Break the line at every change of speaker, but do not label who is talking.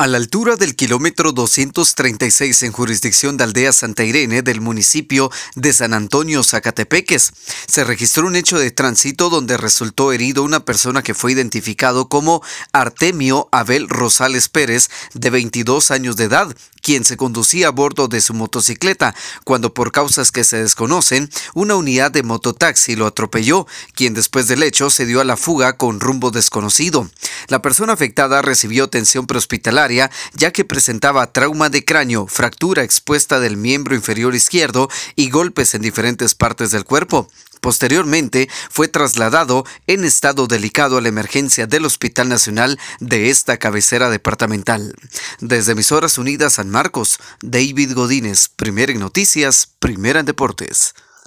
A la altura del kilómetro 236 en jurisdicción de Aldea Santa Irene del municipio de San Antonio, Zacatepeques, se registró un hecho de tránsito donde resultó herido una persona que fue identificado como Artemio Abel Rosales Pérez, de 22 años de edad, quien se conducía a bordo de su motocicleta, cuando por causas que se desconocen, una unidad de mototaxi lo atropelló, quien después del hecho se dio a la fuga con rumbo desconocido. La persona afectada recibió atención prehospitalaria ya que presentaba trauma de cráneo, fractura expuesta del miembro inferior izquierdo y golpes en diferentes partes del cuerpo. Posteriormente fue trasladado en estado delicado a la emergencia del Hospital Nacional de esta cabecera departamental. Desde Emisoras Unidas San Marcos, David Godínez, primera en noticias, primera en deportes.